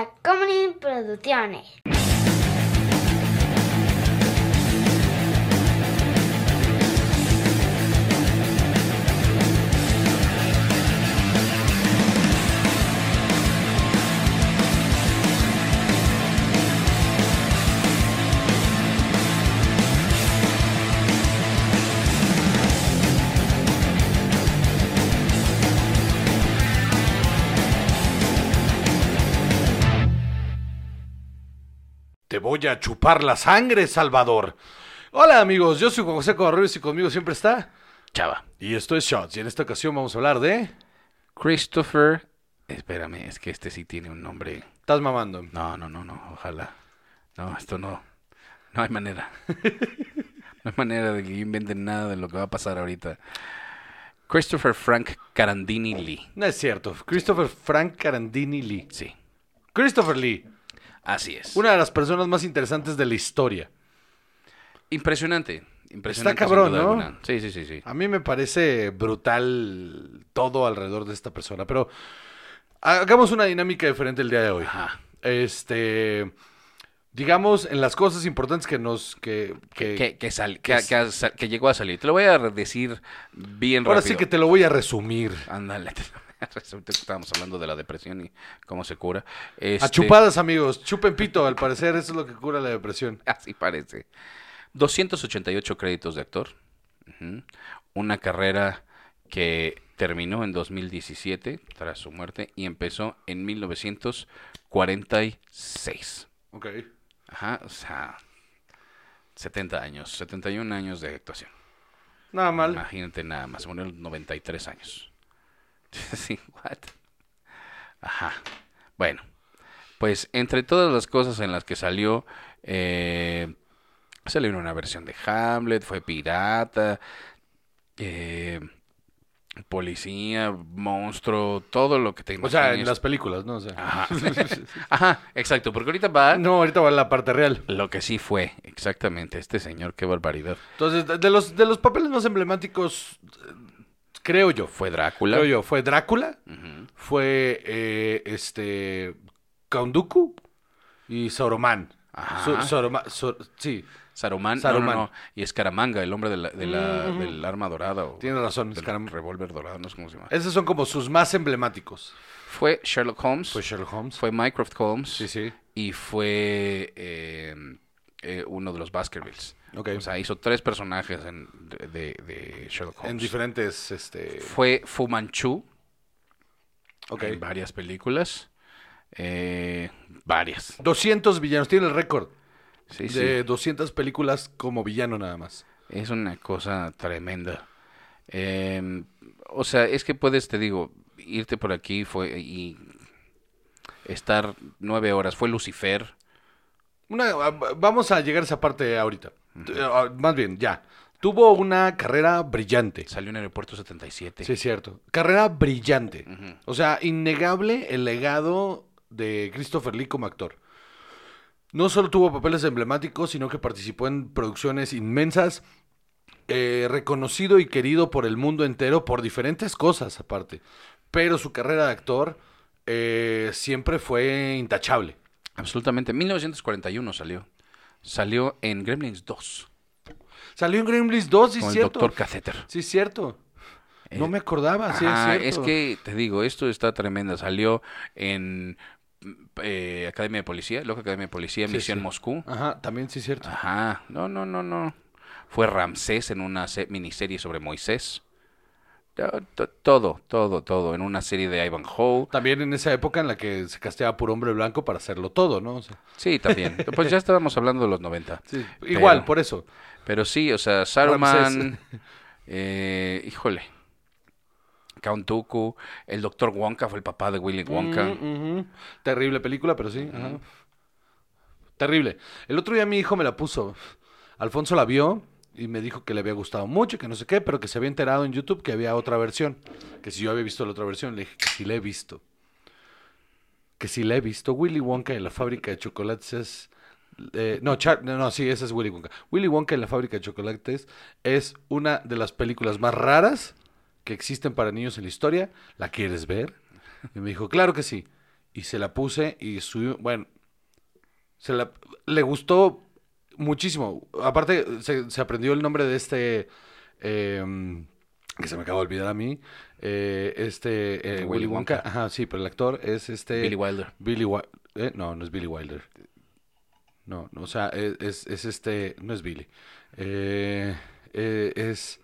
Tacomunin Producciones. Voy a chupar la sangre, Salvador. Hola amigos, yo soy Juan José Correos y conmigo siempre está Chava. Y esto es Shots. Y en esta ocasión vamos a hablar de... Christopher. Espérame, es que este sí tiene un nombre. Estás mamando. No, no, no, no, ojalá. No, esto no. No hay manera. no hay manera de que inventen nada de lo que va a pasar ahorita. Christopher Frank Carandini Lee. No es cierto. Christopher Frank Carandini Lee. Sí, Christopher Lee, así es. una de las personas más interesantes de la historia. Impresionante. Impresionante. Está cabrón, ¿no? alguna. Sí, sí, sí, sí. A mí me parece brutal todo alrededor de esta persona, pero hagamos una dinámica diferente el día de hoy. Ajá. Este, digamos, en las cosas importantes que nos... Que, que- Que, sal- llegó a salir. Te lo voy a decir bien ahora rápido. sí que te lo voy a resumir. Ándale. Resulta que estábamos hablando de la depresión y cómo se cura. Este, A chupadas, amigos. Chupen pito, al parecer eso es lo que cura la depresión. Así parece. 288 créditos de actor. Una carrera que terminó en 2017 tras su muerte y empezó en 1946. Ok. Ajá, o sea, 70 años, 71 años de actuación. Nada mal. Imagínate nada más, murió a los 93 años. sí, what? Ajá. Bueno, pues entre todas las cosas en las que salió, eh, salió en una versión de Hamlet, fue pirata, eh, policía, monstruo, todo lo que te O sea, en las películas, ¿no? O sea, Ajá. Ajá, exacto, porque ahorita va no, ahorita va la parte real. lo que sí fue, exactamente, este señor, qué barbaridad. Entonces, de- los, de los papeles más emblemáticos, creo yo, Fue Drácula. creo yo, fue Drácula, fue eh, este Count Dooku y Sauroman. Ajá. Sí, Saruman, Saruman. no, no, y Escaramanga, el hombre de la- de la- Ujú. del arma dorada o tienes razón. Scaram- revólver dorado, no sé cómo se llama. Esos son como sus más emblemáticos. Fue Sherlock Holmes, Fue Sherlock Holmes. fue Mycroft Holmes Sí, sí. y fue eh, eh, uno de los Baskervilles. O sea, hizo tres personajes en- de, de- de Sherlock Holmes. en diferentes, este... Fue Fu Manchu Ok. en varias películas. Eh, varias. 200 villanos. Tiene el récord Sí, sí. de 200 películas como villano nada más. Es una cosa tremenda. Eh, o sea, es que puedes, te digo, irte por aquí fue y estar nueve horas. Fue Lucifer. Una, ah, vamos a llegar a esa parte ahorita. Ah, Más bien, ya. Tuvo una carrera brillante. Salió en Aeropuerto 77. Sí, es cierto. Carrera brillante. O sea, innegable el legado de Christopher Lee como actor. No solo tuvo papeles emblemáticos, sino que participó en producciones inmensas, eh, reconocido y querido por el mundo entero por diferentes cosas aparte. Pero su carrera de actor eh, siempre fue intachable. Absolutamente. 1941 salió. Salió en Gremlins 2 Salió en Gremlins 2, sí con es el cierto. Doctor Catheter. Sí cierto. No Eh, me acordaba, sí Ajá, es cierto. es que te digo, esto está tremenda. Salió en eh, Academia de Policía, Loca Academia de Policía, Sí, Misión sí. Moscú. Ajá, también sí es cierto. Ajá, no, no, no, no. Fue Ramsés en una se- miniserie sobre Moisés. To- to- Todo, todo, todo. En una serie de Ivanhoe. También en esa época en la que se casteaba por hombre blanco para hacerlo todo, ¿no? O sea, Sí, también. Pues ya estábamos hablando de los 90. sí, igual, Pero- por eso. Pero sí, o sea, Saruman, eh, híjole, Count Dooku, el Doctor Wonka fue el papá de Willy Wonka. Mm, ujú. Terrible película, pero sí. ajá. Terrible. El otro día mi hijo me la puso. Alfonso la vio y me dijo que le había gustado mucho, que no sé qué, pero que se había enterado en YouTube que había otra versión. Que si yo había visto la otra versión, le dije que sí la he visto. Que sí la he visto. Willy Wonka en la fábrica de chocolates es... eh, no, Char- no, no, sí, esa es Willy Wonka. Willy Wonka en la fábrica de chocolates es una de las películas más raras que existen para niños en la historia. ¿La quieres ver? Y me dijo, claro que sí. y se la puse y subió, bueno, se le gustó muchísimo. Aparte, se, se aprendió el nombre de este, eh, que se me acaba de olvidar a mí, eh, este eh, Willy Wonka. Wonka. Ajá, sí, pero el actor es este... Billy Wilder. Billy Wilder. no, no es Billy Wilder. No, no, o sea, es, es, es este, no es Billy. Eh, eh, es,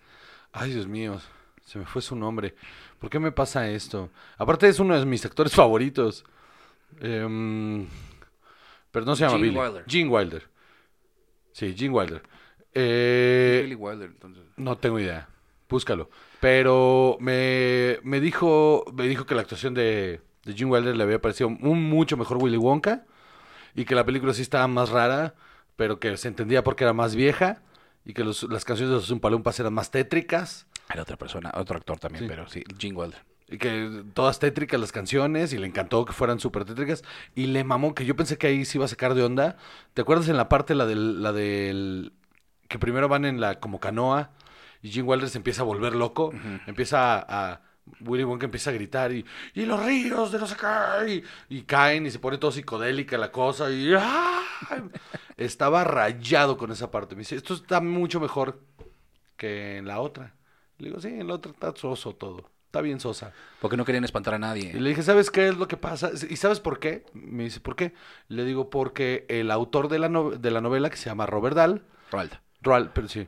ay Dios mío, se me fue su nombre. ¿Por qué me pasa esto? Aparte es uno de mis actores favoritos. Em, pero no se llama Gene Billy. Wilder. Gene Wilder. Sí, Gene Wilder. Eh, Billy Wilder, entonces. no tengo idea. Búscalo. Pero me, me dijo me dijo que la actuación de, de Gene Wilder le había parecido un mucho mejor Willy Wonka y que la película sí estaba más rara, pero que se entendía porque era más vieja y que los- las canciones de los Umpalumpas eran más tétricas Era otra persona, otro actor también, Sí. pero sí, Gene Wilder. Y que todas tétricas las canciones y le encantó que fueran súper tétricas y le mamó que yo pensé que ahí se iba a sacar de onda. ¿Te acuerdas en la parte la del la del que primero van en la como canoa y Gene Wilder se empieza a volver loco, empieza a, a- Willy Wonka empieza a gritar y, y los ríos de no sé qué y, y caen y se pone todo psicodélica la cosa y ¡ah! estaba rayado con esa parte. Me dice, esto está mucho mejor que en la otra. Le digo, sí, en la otra está soso todo. Está bien sosa. Porque no querían espantar a nadie. Y le dije, ¿sabes qué es lo que pasa? ¿Y sabes por qué? Me dice, ¿por qué? Le digo, porque el autor de la, no- de la novela, que se llama Robert Dahl, Roald. Roald, pero sí,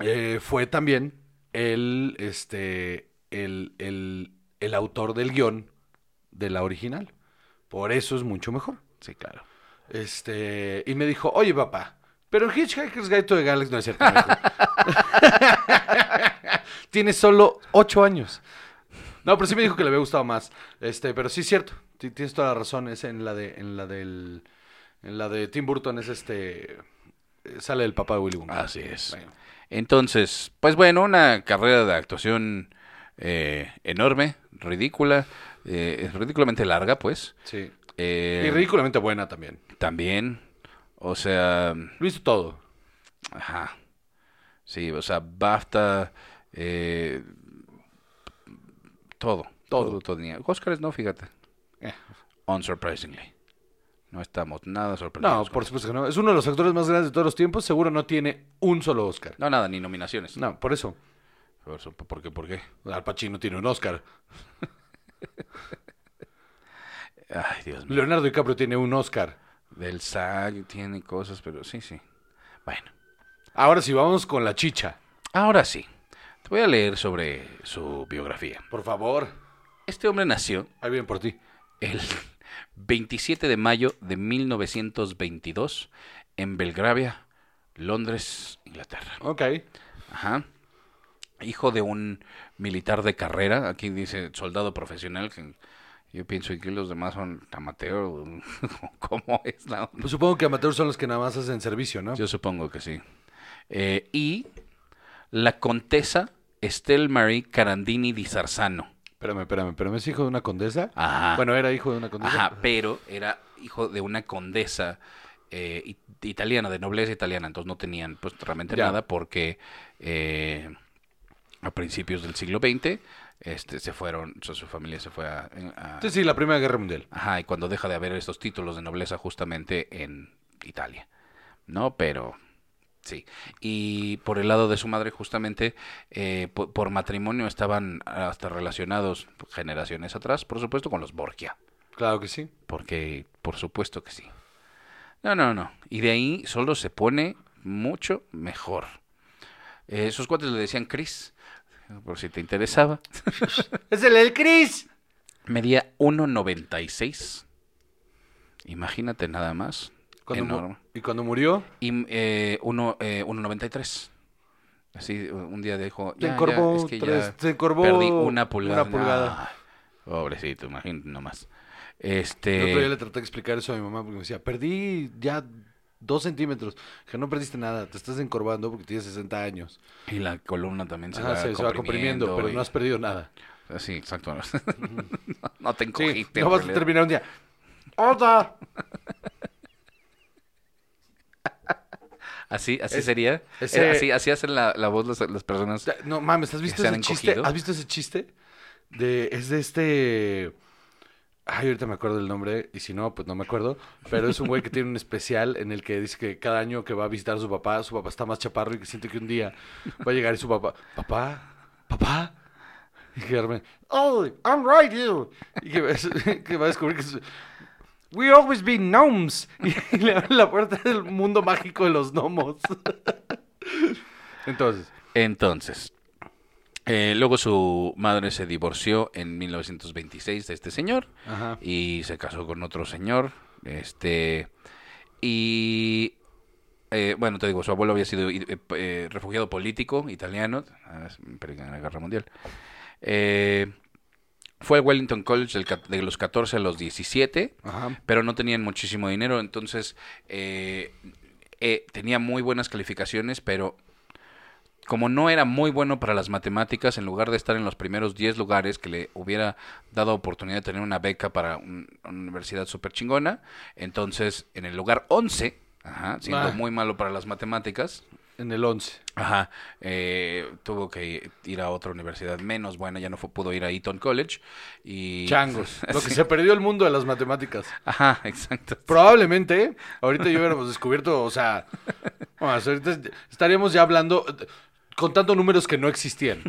eh, fue también el, este, el, el, el autor del guion de la original. Por eso es mucho mejor. Sí, claro. Este, y me dijo, oye papá, pero en Hitchhiker's Guide to the Galaxy no es cierto. Tiene solo ocho años. No, pero sí me dijo que le había gustado más. Este, pero sí es cierto. ti- Tienes toda la razón. Es en la de, en la del, en la de Tim Burton es este, sale el papá de Willy Wonka. Así es. Bueno. Entonces, pues bueno, una carrera de actuación eh, enorme, ridícula, eh, ridículamente larga, pues. Sí. Eh, Y ridículamente buena también. También, o sea, Lo hizo todo. ajá. Sí, o sea, BAFTA, eh, todo, todo, Todo. tenía. Oscars no, fíjate. Eh. Unsurprisingly. No estamos nada No, sorprendidos. con por supuesto que no. Es uno de los actores más grandes de todos los tiempos. Seguro no tiene un solo Oscar. No, nada, ni nominaciones. No, por eso. Por, eso- ¿por qué? ¿Por qué? Al Pacino tiene un Oscar. Ay, Dios mío. Leonardo DiCaprio tiene un Oscar. Del SAG tiene cosas, pero sí, sí. Bueno, Ahora sí, vamos con la chicha. ahora sí. Te voy a leer sobre su biografía. Por favor. Este hombre nació Ahí viene por ti. el 27 de mayo de 1922 en Belgravia, Londres, Inglaterra. Ok. Ajá. Hijo de un militar de carrera, aquí dice soldado profesional, que yo pienso que los demás son amateur. ¿Cómo es la onda? Pues supongo que amateurs son los que nada más hacen servicio, ¿no? Yo supongo que sí. Eh, y la contesa Estelle Marie Carandini di Sarzano. Espérame, espérame, espérame. ¿Es hijo de una condesa? Ajá. Bueno, era hijo de una condesa. Ajá, pero era hijo de una condesa eh, it- italiana, de nobleza italiana, entonces no tenían pues realmente Ya. nada porque eh, a principios del siglo XX este, se fueron, o sea, su familia se fue a... a- Sí, sí, la Primera Guerra Mundial. Ajá, y cuando deja de haber estos títulos de nobleza justamente en Italia, ¿no? Pero sí. Y por el lado de su madre, justamente, eh, po- por, matrimonio estaban hasta relacionados generaciones atrás, por supuesto, con los Borgia. Claro que sí. Porque, por supuesto que sí. No, no, no. Y de ahí solo se pone mucho mejor. Eh, sus cuates le decían Chris, por si te interesaba. ¡Es el del Chris! Medía 1,96. Imagínate nada más. Enorme. ¿Y cuando murió? Y eh, uno, eh, 1,93. Así, un día dijo, Se "Ya, ya, encorvó, es que ya tres- se encorvó perdí una pulgada. una pulgada. Ay, pobrecito, imagínate nomás. El Este... otro día le traté de explicar eso a mi mamá porque me decía, perdí ya dos centímetros. Que no perdiste nada, te estás encorvando porque tienes 60 años. Y la columna también se, Ajá, va, se, se va comprimiendo, pero y- no has perdido nada. Sí, exacto. no te Sí, encogiste. no en vas a terminar un día. ¡Otra! Así, así Es- sería. ese- Así, así hacen la, la voz las, las personas. No mames, ¿has visto ese chiste? encogido. ¿Has visto ese chiste? De, es de este. Ay, ahorita me acuerdo del nombre, y si no, pues no me acuerdo. Pero es un güey que tiene un especial en el que dice que cada año que va a visitar a su papá, su papá está más chaparro y que siente que un día va a llegar y su papá, papá, papá. Y que oh, I'm right here. Y que, va- que va a descubrir que es, We always been gnomes. Y le abre la puerta del mundo mágico de los gnomos. Entonces, Entonces, eh, luego su madre se divorció en 1926 de este señor ajá. y se casó con otro señor. Este y eh, bueno, te digo, su abuelo había sido eh, eh, refugiado político italiano ah, en la Guerra Mundial. Eh, fue Wellington College del de los 14 a los 17 Ajá. pero no tenían muchísimo dinero, entonces eh, eh, tenía muy buenas calificaciones, pero como no era muy bueno para las matemáticas, en lugar de estar en los primeros 10 lugares que le hubiera dado oportunidad de tener una beca para un- una universidad súper chingona, entonces en el lugar 11, ajá, siendo Ah. muy malo para las matemáticas, En el 11. Ajá, eh, tuvo que ir a otra universidad menos buena, ya no fue- pudo ir a Eton College y... Changos. Lo que se perdió el mundo de las matemáticas. Ajá, exacto. Probablemente, ahorita ya hubiéramos descubierto, o sea, bueno, ahorita estaríamos ya hablando, eh, contando números que no existían.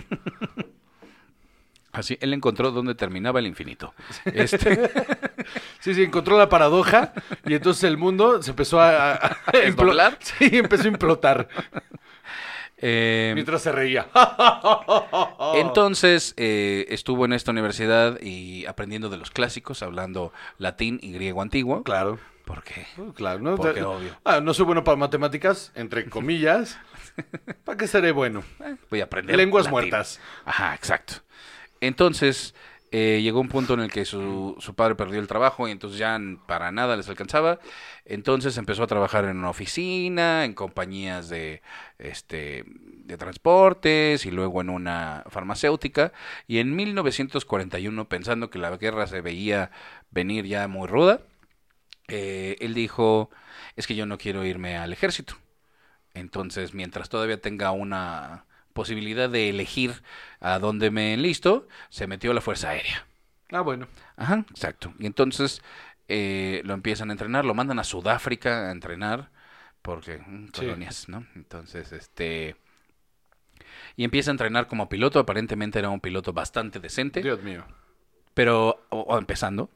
Así, él encontró dónde terminaba el infinito. Este, Sí, sí, encontró la paradoja y entonces el mundo se empezó a... a- a implo- ¿Desdoblar? Sí, empezó a implotar eh, mientras se reía. entonces, eh, estuvo en esta universidad y aprendiendo de los clásicos, hablando latín y griego antiguo. Claro, Porque uh, claro. ¿no? Porque obvio. Ah, no soy bueno para matemáticas, entre comillas. ¿Para qué seré bueno? voy a aprender. Lenguas latín. muertas. Ajá, exacto. Entonces, eh, llegó un punto en el que su, su padre perdió el trabajo y entonces ya para nada les alcanzaba. Entonces empezó a trabajar en una oficina, en compañías de, este, de transportes y luego en una farmacéutica. Y en 1941, pensando que la guerra se veía venir ya muy ruda, eh, él dijo, es que yo no quiero irme al ejército. Entonces, mientras todavía tenga una posibilidad de elegir a dónde me enlisto, se metió a la Fuerza Aérea. Ah, bueno. Ajá, exacto. Y entonces eh, lo empiezan a entrenar, lo mandan a Sudáfrica a entrenar, porque mm, Sí. colonias, ¿no? Entonces, este... Y empieza a entrenar como piloto, aparentemente era un piloto bastante decente Dios mío. pero o, o empezando,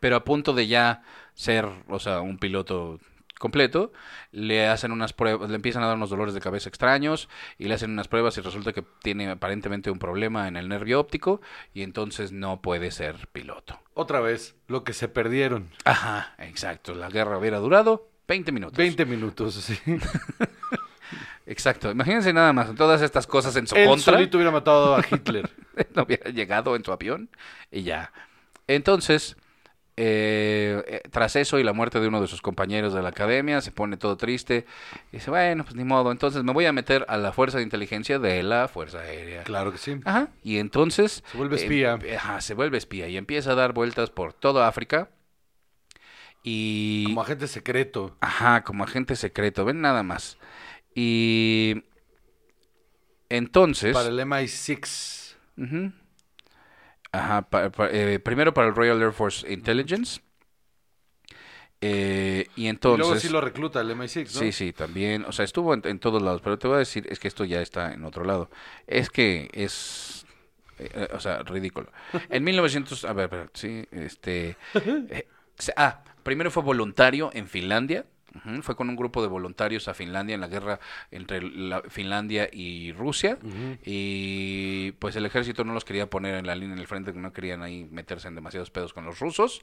pero a punto de ya ser, o sea, un piloto completo, le hacen unas pruebas, le empiezan a dar unos dolores de cabeza extraños y le hacen unas pruebas y resulta que tiene aparentemente un problema en el nervio óptico y entonces no puede ser piloto. Otra vez, lo que se perdieron. Ajá, exacto, la guerra hubiera durado 20 minutos. 20 minutos, sí. Exacto, imagínense nada más, todas estas cosas en su Él contra. solito hubiera matado a Hitler. no hubiera llegado en su avión y ya. Entonces, eh, tras eso y la muerte de uno de sus compañeros de la academia, se pone todo triste y dice, bueno, pues ni modo, entonces me voy a meter a la fuerza de inteligencia de la Fuerza Aérea. Claro que sí. Ajá, y entonces... Se vuelve eh, espía. ajá, se vuelve espía y empieza a dar vueltas por toda África y... Como agente secreto. Ajá, como agente secreto, ven nada más. Y... Entonces... Para el MI6. Ujú. Ajá, pa- pa- eh, primero para el Royal Air Force Intelligence. Eh, y Y entonces... luego sí lo recluta el MI6, ¿no? Sí, sí, también. O sea, estuvo en, en todos lados, pero te voy a decir, es que esto ya está en otro lado. Es que es... eh, o sea, ridículo. En 1900... A ver, espera, sí, este... eh, ah, primero fue voluntario en Finlandia. Fue con un grupo de voluntarios a Finlandia en la guerra entre la- Finlandia y Rusia. Y pues el ejército no los quería poner en la línea en el frente, no querían ahí meterse en demasiados pedos con los rusos.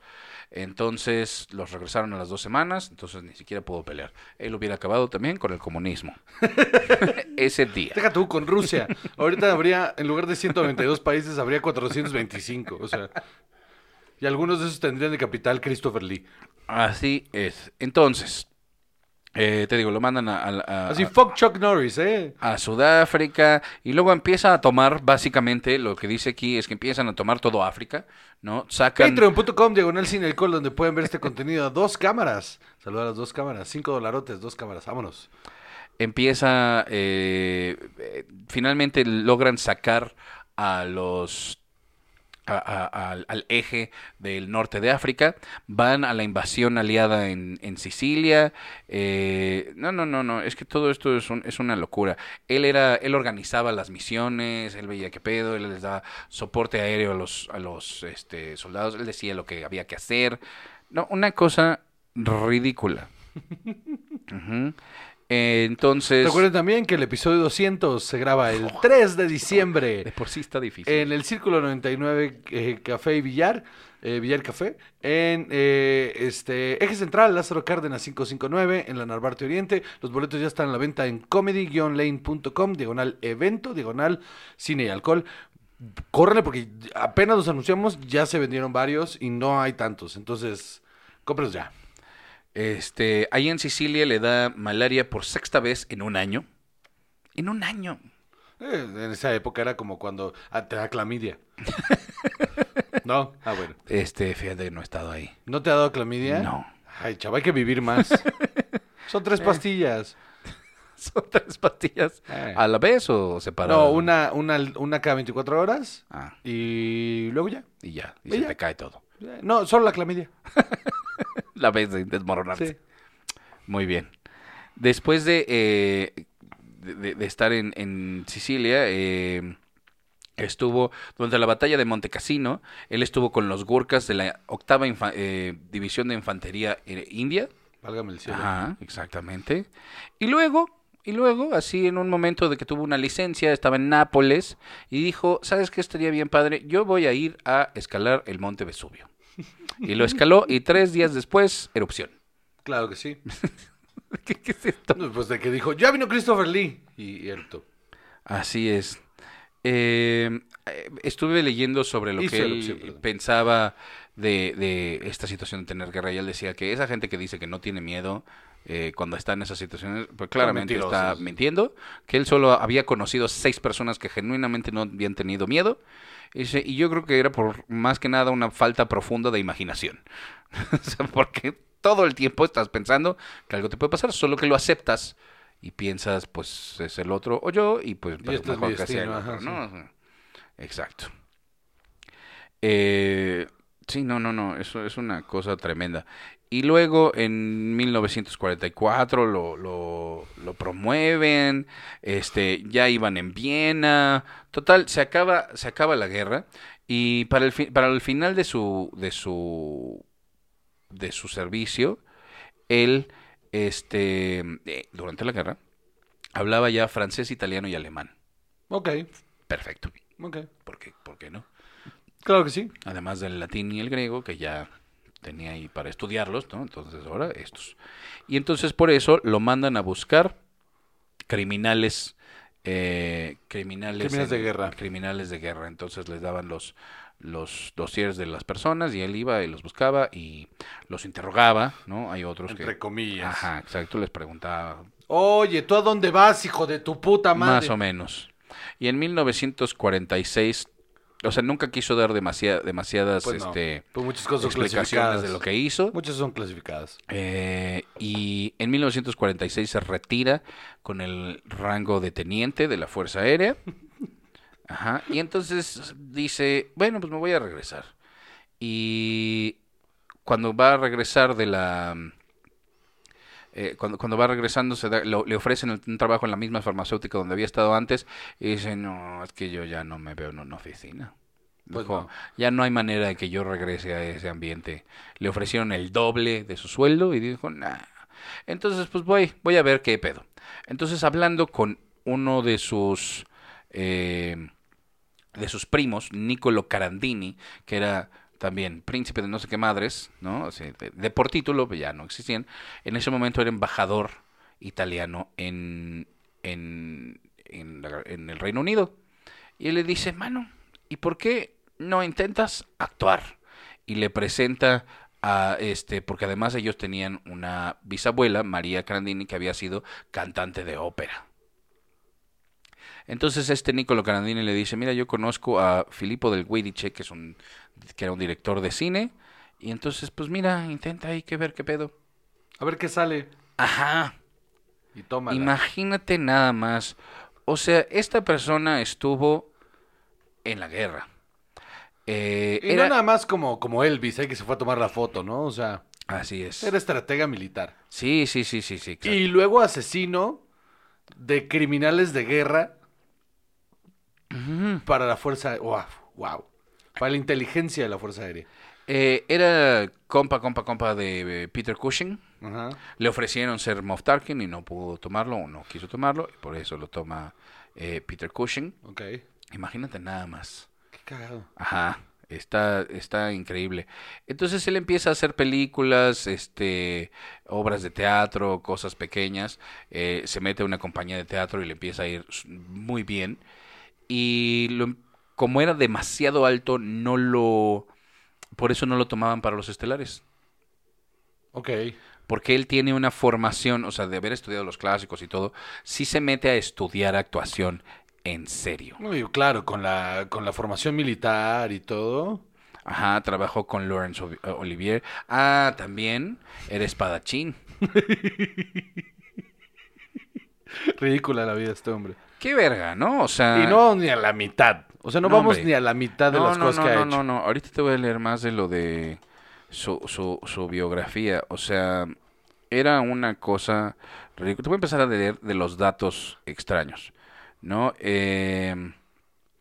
Entonces los regresaron a las dos semanas, entonces ni siquiera pudo pelear. Él hubiera acabado también con el comunismo. Ese día. Deja tú con Rusia. Ahorita habría, en lugar de 192 países, habría 425. O sea, y algunos de esos tendrían de capital Christopher Lee. Así es. Entonces, eh, te digo, lo mandan a, a- a- Así, fuck Chuck Norris, ¿eh? a Sudáfrica y luego empieza a tomar, básicamente, lo que dice aquí es que empiezan a tomar todo África, ¿no? Sacan... Patreon.com, diagonal sin alcohol, donde pueden ver este contenido a dos cámaras. Saluda a las dos cámaras. Cinco dolarotes, dos cámaras. Vámonos. empieza, eh, eh, finalmente logran sacar a los a- a- al, al eje del norte de África, van a la invasión aliada en, en Sicilia. eh, no, no, no, no, es que todo esto es, un- es una locura. Él era, él organizaba las misiones, él veía qué pedo, él les daba soporte aéreo a los, a los este, soldados, él decía lo que había que hacer. No, una cosa ridícula. Eh, entonces, Recuerden también que el episodio 200 se graba el 3 de de diciembre por sí está difícil. en el Círculo 99 eh, Café y Villar, eh, Villar Café, en eh, este eje central, Lázaro Cárdenas 559, en la Narvarte Oriente. Los boletos ya están a la venta en comedy-lane.com, diagonal evento, diagonal cine y alcohol. Córrele porque apenas los anunciamos, ya se vendieron varios y no hay tantos. Entonces, cómprelos ya. Este, ahí en Sicilia le da malaria por sexta vez en un año. En un año. Eh, en esa época era como cuando ah, te da clamidia. ¿No? Ah, bueno. Este, fíjate que no he estado ahí. ¿No te ha dado clamidia? No. Ay, chaval, hay que vivir más. Son tres pastillas. ¿Son tres pastillas Eh. a la vez o separadas? No, una, una, una cada 24 horas Ah, y luego ya. y ya, y ¿Y se ya? te cae todo. Eh, No, solo la clamidia. La vez de desmoronarse. Sí. Muy bien. Después de, eh, de, estar en, en Sicilia, eh, estuvo durante la batalla de Montecassino. Él estuvo con los Gurkhas de la octava infa- eh, división de infantería eh, india. Válgame el cielo. Ajá, exactamente. Y luego, y luego, así en un momento de que tuvo una licencia, estaba en Nápoles y dijo, ¿sabes qué estaría bien padre? Yo voy a ir a escalar el monte Vesubio. Y lo escaló y tres días después, erupción. Claro que sí. ¿Qué, qué es esto? No, Pues de que dijo, ya vino Christopher Lee. Y, eructó. Así es. Eh, estuve leyendo sobre lo Hizo que él erupción, perdón. pensaba de, de esta situación de tener guerra y él decía que esa gente que dice que no tiene miedo eh, cuando está en esas situaciones, pues claramente está mintiendo, que él solo había conocido seis personas que genuinamente no habían tenido miedo. Y yo creo que era por más que nada una falta profunda de imaginación. Porque todo el tiempo estás pensando que algo te puede pasar, solo que lo aceptas y piensas, pues es el otro o yo, y pues Y este es mejor que sea el destino, otro, ajá, ¿no? Exacto. Eh, sí, no, no, no, eso es una cosa tremenda. Y luego en 1944 lo, lo, lo promueven, este, ya iban en Viena, total, se acaba, se acaba la guerra y para el, para el final de su, de su, de su servicio, él, este, eh, durante la guerra, hablaba ya francés, italiano y alemán. Ok, Perfecto. ok. ¿Por qué, ¿Por qué no? Claro que sí. Además del latín y el griego, que ya tenía ahí para estudiarlos, ¿no? Entonces ahora estos. Y entonces por eso lo mandan a buscar criminales, eh, criminales, Criminales de guerra. criminales de guerra. Entonces les daban los los dossiers de las personas y él iba y los buscaba y los interrogaba, ¿no? Hay otros Entre que comillas. Ajá, exacto, les preguntaba Oye, ¿tú a dónde vas, hijo de tu puta madre? Más o menos. Y en 1946, o sea, nunca quiso dar demasiada, demasiadas Pues no. este, Pues muchas cosas son explicaciones de lo que hizo. Muchas son clasificadas. Eh, y en 1946 se retira con el rango de teniente de la Fuerza Aérea. Ajá. Y entonces dice, bueno, pues me voy a regresar. Y cuando va a regresar de la... eh, cuando, cuando va regresando se da- lo- le ofrecen el- un trabajo en la misma farmacéutica donde había estado antes y dice, no, es que yo ya no me veo en una oficina. Pues Dijo, no. ya no hay manera de que yo regrese a ese ambiente. Le ofrecieron el doble de su sueldo y dijo, nah. Entonces, pues voy, voy a ver qué pedo. Entonces, hablando con uno de sus eh, de sus primos, Niccolo Carandini, que era también príncipe de no sé qué madres, ¿no? De, por título, pues ya no existían. En ese momento era embajador italiano en, en, en, en el Reino Unido. Y él le dice, mano, ¿y por qué no intentas actuar? Y le presenta a este, porque además ellos tenían una bisabuela, María Carandini, que había sido cantante de ópera. Entonces este Niccolo Carandini le dice, mira, yo conozco a Filippo del Guidice, que es un que era un director de cine, y entonces pues mira, intenta ahí que ver qué pedo. A ver qué sale. Ajá. Y toma. Imagínate nada más. O sea, esta persona estuvo en la guerra. Eh, Y era- no nada más como, como Elvis, eh, que se fue a tomar la foto, ¿no? O sea, Así es. era estratega militar. Sí, sí, sí, sí, sí. exacto. Y luego asesino de criminales de guerra para la fuerza... Wow, wow. Para la inteligencia de la Fuerza Aérea. Eh, era compa, compa, compa de eh, Peter Cushing. Ajá. Le ofrecieron ser Moff Tarkin y no pudo tomarlo o no quiso tomarlo. Y por eso lo toma eh, Peter Cushing. Ok. Imagínate nada más. Qué cagado. Ajá, está, está increíble. Entonces él empieza a hacer películas, este, obras de teatro, cosas pequeñas. eh, se mete a una compañía de teatro y le empieza a ir muy bien. Y lo- como era demasiado alto, no lo, por eso no lo tomaban para los estelares. Ok. Porque él tiene una formación, o sea, de haber estudiado los clásicos y todo, sí se mete a estudiar actuación en serio. Muy claro, con la, con la formación militar y todo. Ajá, trabajó con Laurence Ol- Olivier. Ah, también era espadachín. Ridícula la vida de este hombre. Qué verga, ¿no? O sea... Y no ni a la mitad. O sea, no. No, vamos hombre. ni a la mitad de no, las no, cosas no, que ha no, hecho. no, no. Ahorita te voy a leer más de lo de su, su, su biografía. O sea, era una cosa ridícula. Te voy a empezar a leer de los datos extraños, ¿no? Eh...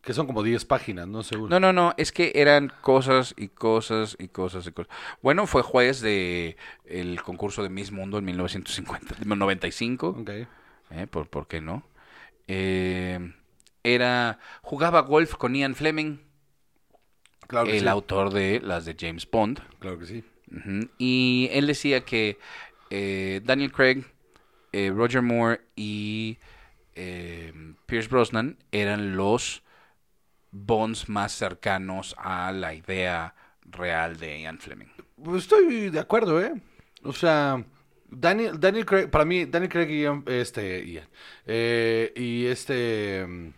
Que son como 10 páginas, ¿no? Seguro. No, no, no, es que eran cosas y cosas y cosas y cosas. Bueno, fue juez de el concurso de Miss Mundo en 1950, 95. Ok. ¿eh? ¿Por, por qué no? Eh, era jugaba golf con Ian Fleming, Claro el sí. autor de las de James Bond. Claro que sí. Y él decía que eh, Daniel Craig, eh, Roger Moore y eh, Pierce Brosnan eran los Bonds más cercanos a la idea real de Ian Fleming. Pues estoy de acuerdo, ¿eh? O sea, Daniel, Daniel Craig, para mí, Daniel Craig y Ian- este, Ian, eh, y este, mm,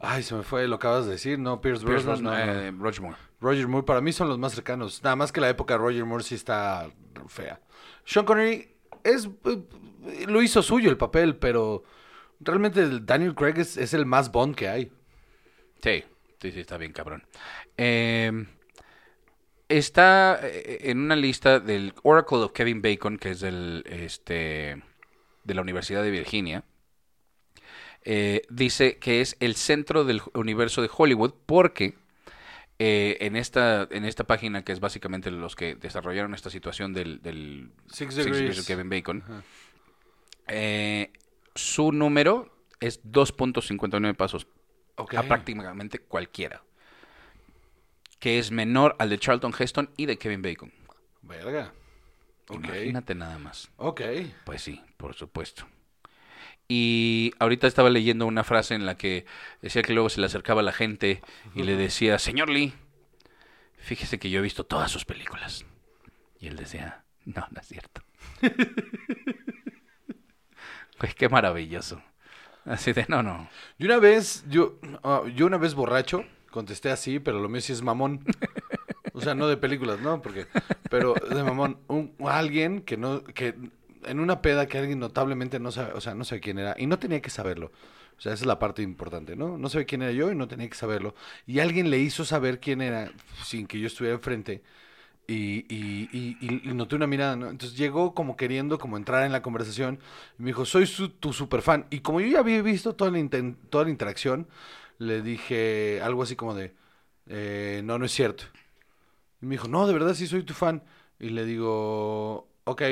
ay, se me fue, lo acabas de decir, ¿no? Pierce Pierce Brosnan, no, no. eh, Roger Moore. Roger Moore, para mí son los más cercanos. Nada más que la época de Roger Moore sí está fea. Sean Connery es, eh, lo hizo suyo el papel, pero realmente el Daniel Craig es, es el más Bond que hay. Sí, sí, sí, está bien cabrón. Eh, está eh, en una lista del Oracle of Kevin Bacon, que es del, este, de la Universidad de Virginia. Eh, dice que es el centro del universo de Hollywood porque eh, en, esta, en esta página, que es básicamente los que desarrollaron esta situación del, del Six Six Degrees. Degrees of Kevin Bacon, eh, su número es 2.59 pasos a prácticamente cualquiera. Que es menor al de Charlton Heston y de Kevin Bacon. Verga. Imagínate nada más. Ok. Pues sí, por supuesto. Y ahorita estaba leyendo una frase en la que decía que luego se le acercaba a la gente y le decía, señor Lee, fíjese que yo he visto todas sus películas. Y él decía, no, no es cierto. Pues qué maravilloso. Así de, no, no. Y una vez, yo, ah, yo una vez borracho, contesté así, pero lo mío sí es mamón. O sea, no de películas, ¿no? Porque, pero de mamón, un, alguien que no, que en una peda que alguien notablemente no sabe, o sea, no sabe quién era, y no tenía que saberlo. O sea, esa es la parte importante, ¿no? No sabe quién era yo y no tenía que saberlo. Y alguien le hizo saber quién era sin que yo estuviera enfrente. Y, y, y, y- noté una mirada, ¿no? Entonces llegó como queriendo como entrar en la conversación y me dijo, soy su- tu super fan. Y como yo ya había visto toda la, toda la interacción, le dije algo así como de, eh, no, no es cierto. Y me dijo, no, de verdad sí soy tu fan. Y le digo, ok.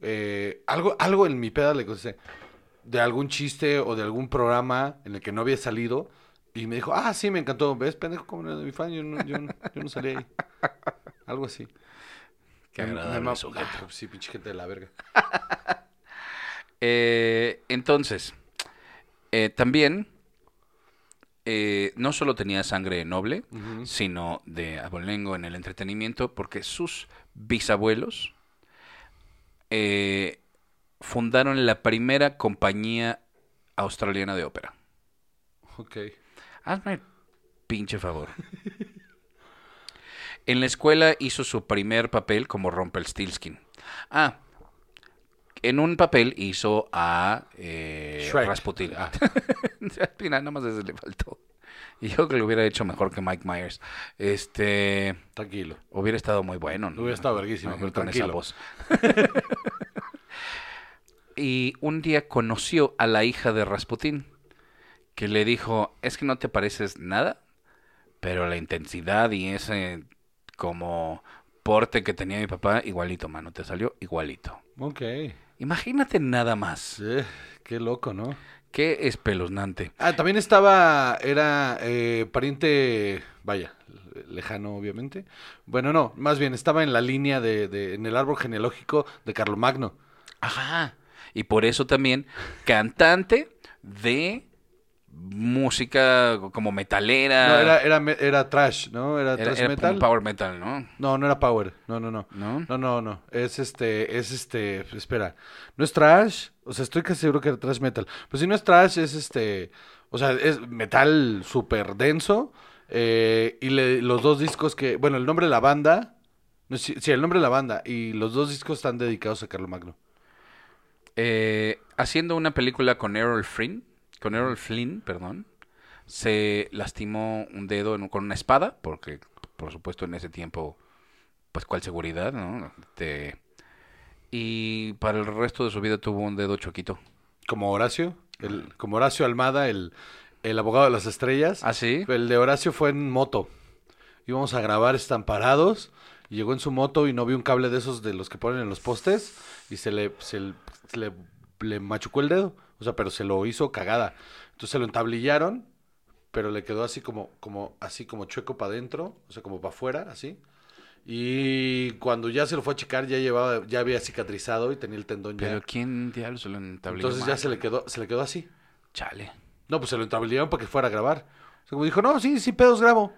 Eh, algo, algo en mi peda le contesté, de algún chiste o de algún programa en el que no había salido. Y me dijo, ah, sí, me encantó. ¿Ves, pendejo, como era de mi fan? Yo no, yo no, yo no salí ahí. Algo así. Qué Me- me agradable sujeto. Ah, sí, pinche gente de la verga. Eh, entonces, eh, también eh, no solo tenía sangre noble, sino de abolengo en el entretenimiento, porque sus bisabuelos eh, fundaron la primera compañía australiana de ópera. Ok. Hazme el pinche favor. En la escuela hizo su primer papel como Rumpelstiltskin. Ah, en un papel hizo a eh, Shrek. Rasputin. Ah. Mira, nada más ese le faltó. Y yo creo que lo hubiera hecho mejor que Mike Myers. Este. Tranquilo. Hubiera estado muy bueno. ¿no? Hubiera estado verguísima, No, con tranquilo. esa voz. y un día conoció a la hija de Rasputín, que le dijo, es que no te pareces nada, pero la intensidad y ese como porte que tenía mi papá, igualito, mano, te salió igualito. Ok. Imagínate nada más. Sí, qué loco, ¿no? Qué espeluznante. Ah, también estaba, era eh, pariente, vaya, lejano obviamente. Bueno, no, más bien estaba en la línea de, de- en el árbol genealógico de Carlomagno. Ajá. Y por eso también cantante de música como metalera. No, era, era, era trash, ¿no? Era, Era- trash era metal. power metal, ¿no? No, no era power. No, no, no. ¿No? No, no, no. Es este, es este, espera. No es trash. O sea, estoy casi seguro que era trash metal. Pues si no es trash, es este, o sea, es metal súper denso. eh, y le- los dos discos que, bueno, el nombre de la banda, no, sí, sí, el nombre de la banda y los dos discos están dedicados a Carlomagno. Eh, haciendo una película con Errol Flynn, con Errol Flynn, perdón, se lastimó un dedo en- con una espada, porque por supuesto en ese tiempo, pues cuál seguridad, ¿no? Este, y para el resto de su vida tuvo un dedo choquito. Como Horacio, el, como Horacio Almada, el, el abogado de las estrellas. ¿Ah, sí? El de Horacio fue en moto. Íbamos a grabar estamparados. Y llegó en su moto y no vio un cable de esos de los que ponen en los postes. Y se le, se le, se le- le machucó el dedo. O sea, pero se lo hizo cagada. Entonces se lo entablillaron. Pero le quedó así como, como, así como chueco para adentro. O sea, como para afuera, así. Y cuando ya se lo fue a checar, ya llevaba, ya había cicatrizado y tenía el tendón ya. Pero ¿quién diablos se lo entablilló Entonces ya se le quedó, se le quedó así. Chale. No, pues se lo entablillaron para que fuera a grabar. O sea, como dijo, no, sí, sí, pedos grabo.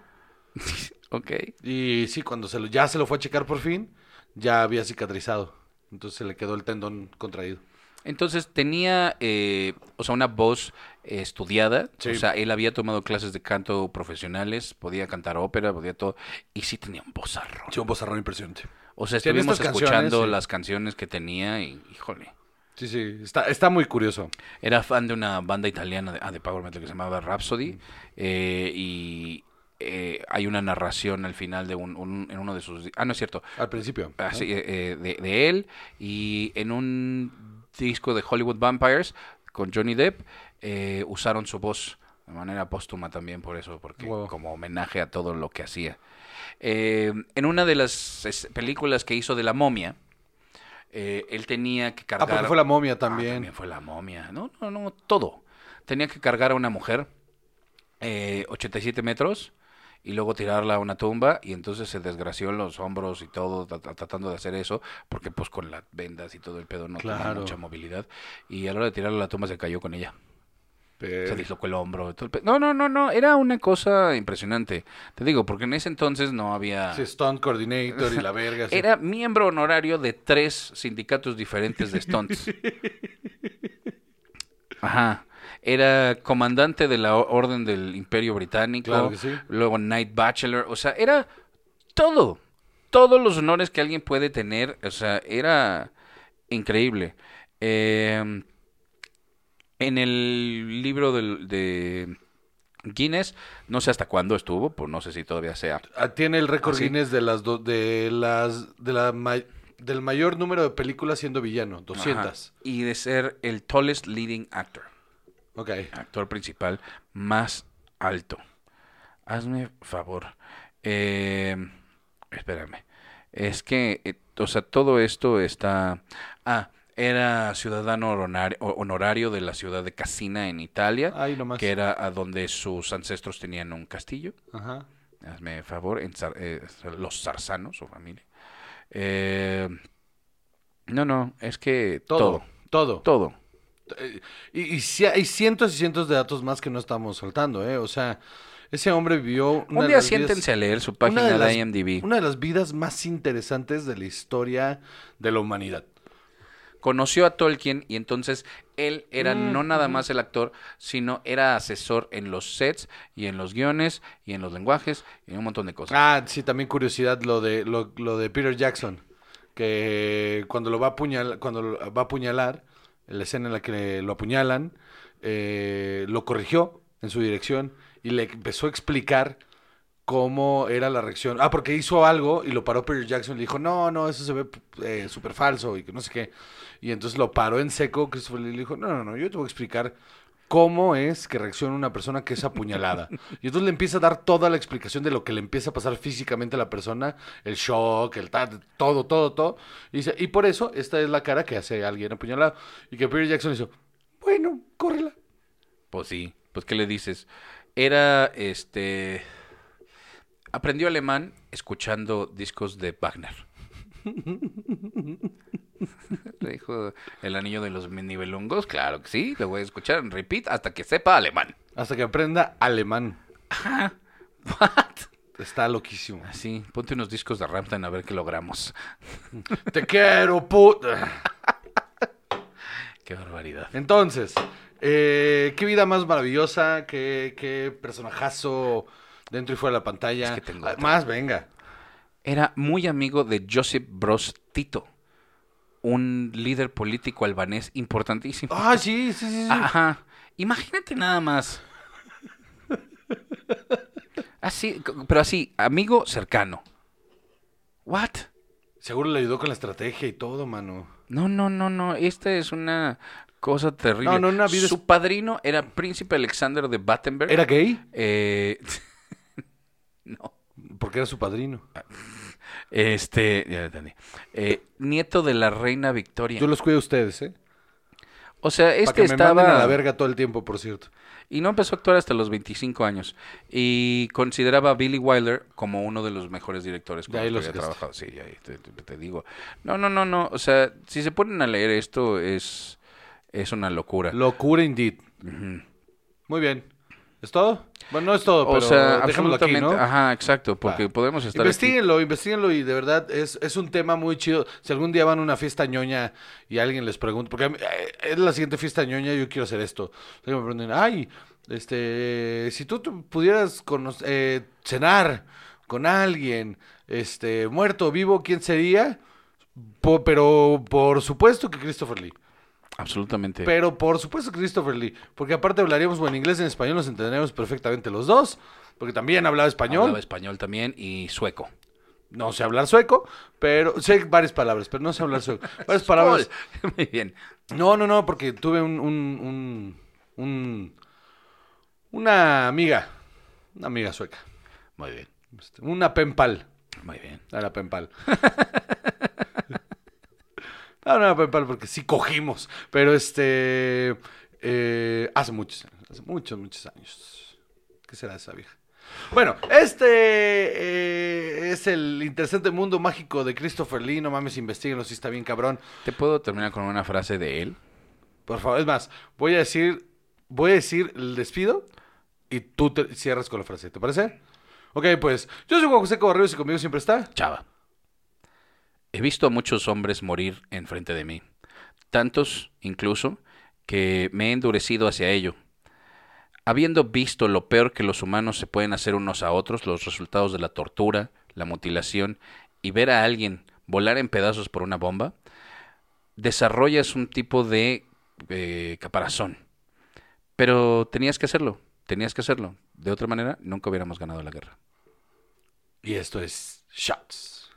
Ok. Y sí, cuando se lo, ya se lo fue a checar por fin, ya había cicatrizado. Entonces se le quedó el tendón contraído. Entonces tenía, eh, o sea, una voz eh, estudiada. Sí. O sea, él había tomado clases de canto profesionales, podía cantar ópera, podía todo. Y sí tenía un vozarrón. Sí, un bozarrón impresionante. O sea, Sí, estuvimos escuchando sí. las canciones que tenía y, híjole. Sí, sí, está, está muy curioso. Era fan de una banda italiana de, ah, de Power Metal que se llamaba Rhapsody. eh, y eh, hay una narración al final de un, un- en uno de sus... Ah, no es cierto. Al principio. ¿no? Así, eh, eh, de, de él y en un disco de Hollywood Vampires con Johnny Depp eh, usaron su voz de manera póstuma también por eso, porque Wow. como homenaje a todo lo que hacía. Eh, en una de las películas que hizo de la momia, eh, él tenía que Ah, cargar... porque fue la momia Ah, también. también fue la momia. No, no, no, todo. Tenía que cargar a una mujer eh, 87 metros y luego tirarla a una tumba y entonces se desgració en los hombros y todo tra- tra- tratando de hacer eso porque pues con las vendas y todo el pedo no tenía Claro. mucha movilidad y a la hora de tirarla a la tumba se cayó con ella. Pero- Se dislocó el hombro. todo el pe- No, no, no, no. Era una cosa impresionante. Te digo, porque en ese entonces no había... Sí, Stunt Coordinator y la verga. sí. Era miembro honorario de tres sindicatos diferentes de stunts. Ajá. Era comandante de la Orden del Imperio Británico. Claro que sí. Luego Knight Bachelor. O sea, era todo. Todos los honores que alguien puede tener. O sea, era increíble. Eh, en el libro del- de Guinness, no sé hasta cuándo estuvo, pues no sé si todavía sea. Ah, Tiene el récord. Guinness de las do- de las de la ma- del mayor número de películas siendo villano, 200. Ajá. Y de ser el tallest leading actor, Ok. actor principal más alto. Hazme favor. Eh, espérame. Es que, eh, o sea, todo esto está... Ah, era ciudadano honorar- honorario de la ciudad de Cassina en Italia, que era a donde sus ancestros tenían un castillo. Ajá. Hazme favor, en Zar- eh, los zarzanos, su familia. Eh, no, no, es que Todo. todo, Todo. todo. Y, hay cientos y cientos de datos más que no estamos soltando, ¿eh? O sea, ese hombre vivió... una Un de día vidas- siéntense a leer su página de, las- IMDb. Una de las vidas más interesantes de la historia de la humanidad. Conoció a Tolkien y entonces él era Mm, no nada más el actor, sino era asesor en los sets y en los guiones y en los lenguajes y en un montón de cosas. Ah, sí, también curiosidad lo de lo, lo de Peter Jackson, que cuando lo va a apuñalar, cuando lo va a apuñalar, la escena en la que lo apuñalan, eh, lo corrigió en su dirección y le empezó a explicar cómo era la reacción. Ah, porque hizo algo y lo paró Peter Jackson le dijo, no, no, eso se ve eh, súper falso y que no sé qué. Y entonces lo paró en seco, Christopher Lee le dijo, no, no, no, yo te voy a explicar cómo es que reacciona una persona que es apuñalada. Y entonces le empieza a dar toda la explicación de lo que le empieza a pasar físicamente a la persona, el shock, el ta- todo, todo, todo. Y, dice, y por eso esta es la cara que hace alguien apuñalado. Y que Peter Jackson hizo, bueno, córrela. Pues sí, pues ¿qué le dices? Era, este... Aprendió alemán escuchando discos de Wagner. Le dijo el anillo de los nivelungos, claro que sí, lo voy a escuchar en repeat hasta que sepa alemán. Hasta que aprenda alemán. What? Está loquísimo. Así, ponte unos discos de Rammstein a ver qué logramos. Te quiero, put. Qué barbaridad. Entonces, eh, qué vida más maravillosa, qué, qué personajazo dentro y fuera de la pantalla. Es que tengo Ah, otra. Más, venga. Era muy amigo de Josip Broz Tito, un líder político albanés importantísimo. Ah, sí, sí, sí. sí. Ajá. Imagínate nada más. Así, pero así, amigo cercano. What? Seguro le ayudó con la estrategia y todo, mano. No, no, no, no. Esta es una cosa terrible. No, no, una vida Su padrino era príncipe Alexander de Battenberg. ¿Era gay? Eh, no. Porque era su padrino. Este, ya entendí. Eh, nieto de la reina Victoria. Yo los cuido a ustedes, ¿eh? O sea, este que me estaba manden a la verga todo el tiempo, por cierto. y no empezó a actuar hasta los 25 años y consideraba a Billy Wilder como uno de los mejores directores con los lo que había trabajado. Sí, ya te, te- digo. No, no, no, no. O sea, si se ponen a leer esto es es una locura. Locura indeed. Muy bien. ¿Es todo? Bueno, no es todo, O pero sea, dejémoslo aquí, absolutamente. ¿no? Ajá, exacto, porque Va. podemos estar aquí. Investíguenlo, investiguenlo y de verdad es, es un tema muy chido. Si algún día van a una fiesta ñoña y alguien les pregunta, porque a mí, eh, es la siguiente fiesta ñoña, yo quiero hacer esto. O me pregunten, ay, este, si tú, tú pudieras eh, cenar con alguien, este, muerto o vivo, ¿quién sería? Po- pero por supuesto que Christopher Lee. Absolutamente. Pero por supuesto Christopher Lee. Porque aparte hablaríamos o en inglés en español, nos entenderíamos perfectamente los dos. Porque también hablaba español. Hablaba español también y sueco. No sé hablar sueco, pero sé varias palabras, pero no sé hablar sueco. Varias palabras. Muy bien. No, no, no, porque tuve un, un, un, un- una amiga, una amiga sueca, Muy bien. este, una penpal, Muy bien. era penpal. No, no penpal porque sí cogimos, pero este, eh, hace muchos años, hace muchos, muchos años. ¿Qué será esa vieja? Bueno, este eh, es el interesante mundo mágico de Christopher Lee. No mames, investiguenlo si está bien cabrón. ¿Te puedo terminar con una frase de él? Por favor, es más, voy a decir, voy a decir el despido y tú te cierras con la frase, ¿te parece? Ok, pues, yo soy Juan José Cobarrios y conmigo siempre está. Chava. He visto a muchos hombres morir enfrente de mí. Tantos, incluso, que me he endurecido hacia ello. Habiendo visto lo peor que los humanos se pueden hacer unos a otros, los resultados de la tortura, la mutilación, y ver a alguien volar en pedazos por una bomba, desarrollas un tipo de eh, caparazón. Pero tenías que hacerlo, tenías que hacerlo. De otra manera, nunca hubiéramos ganado la guerra. Y esto es Shots.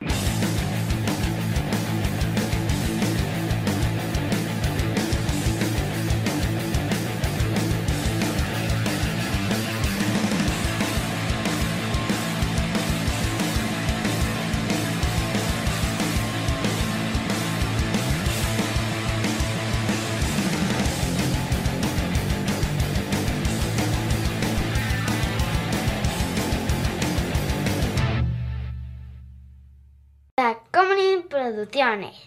Tacomunin Producciones.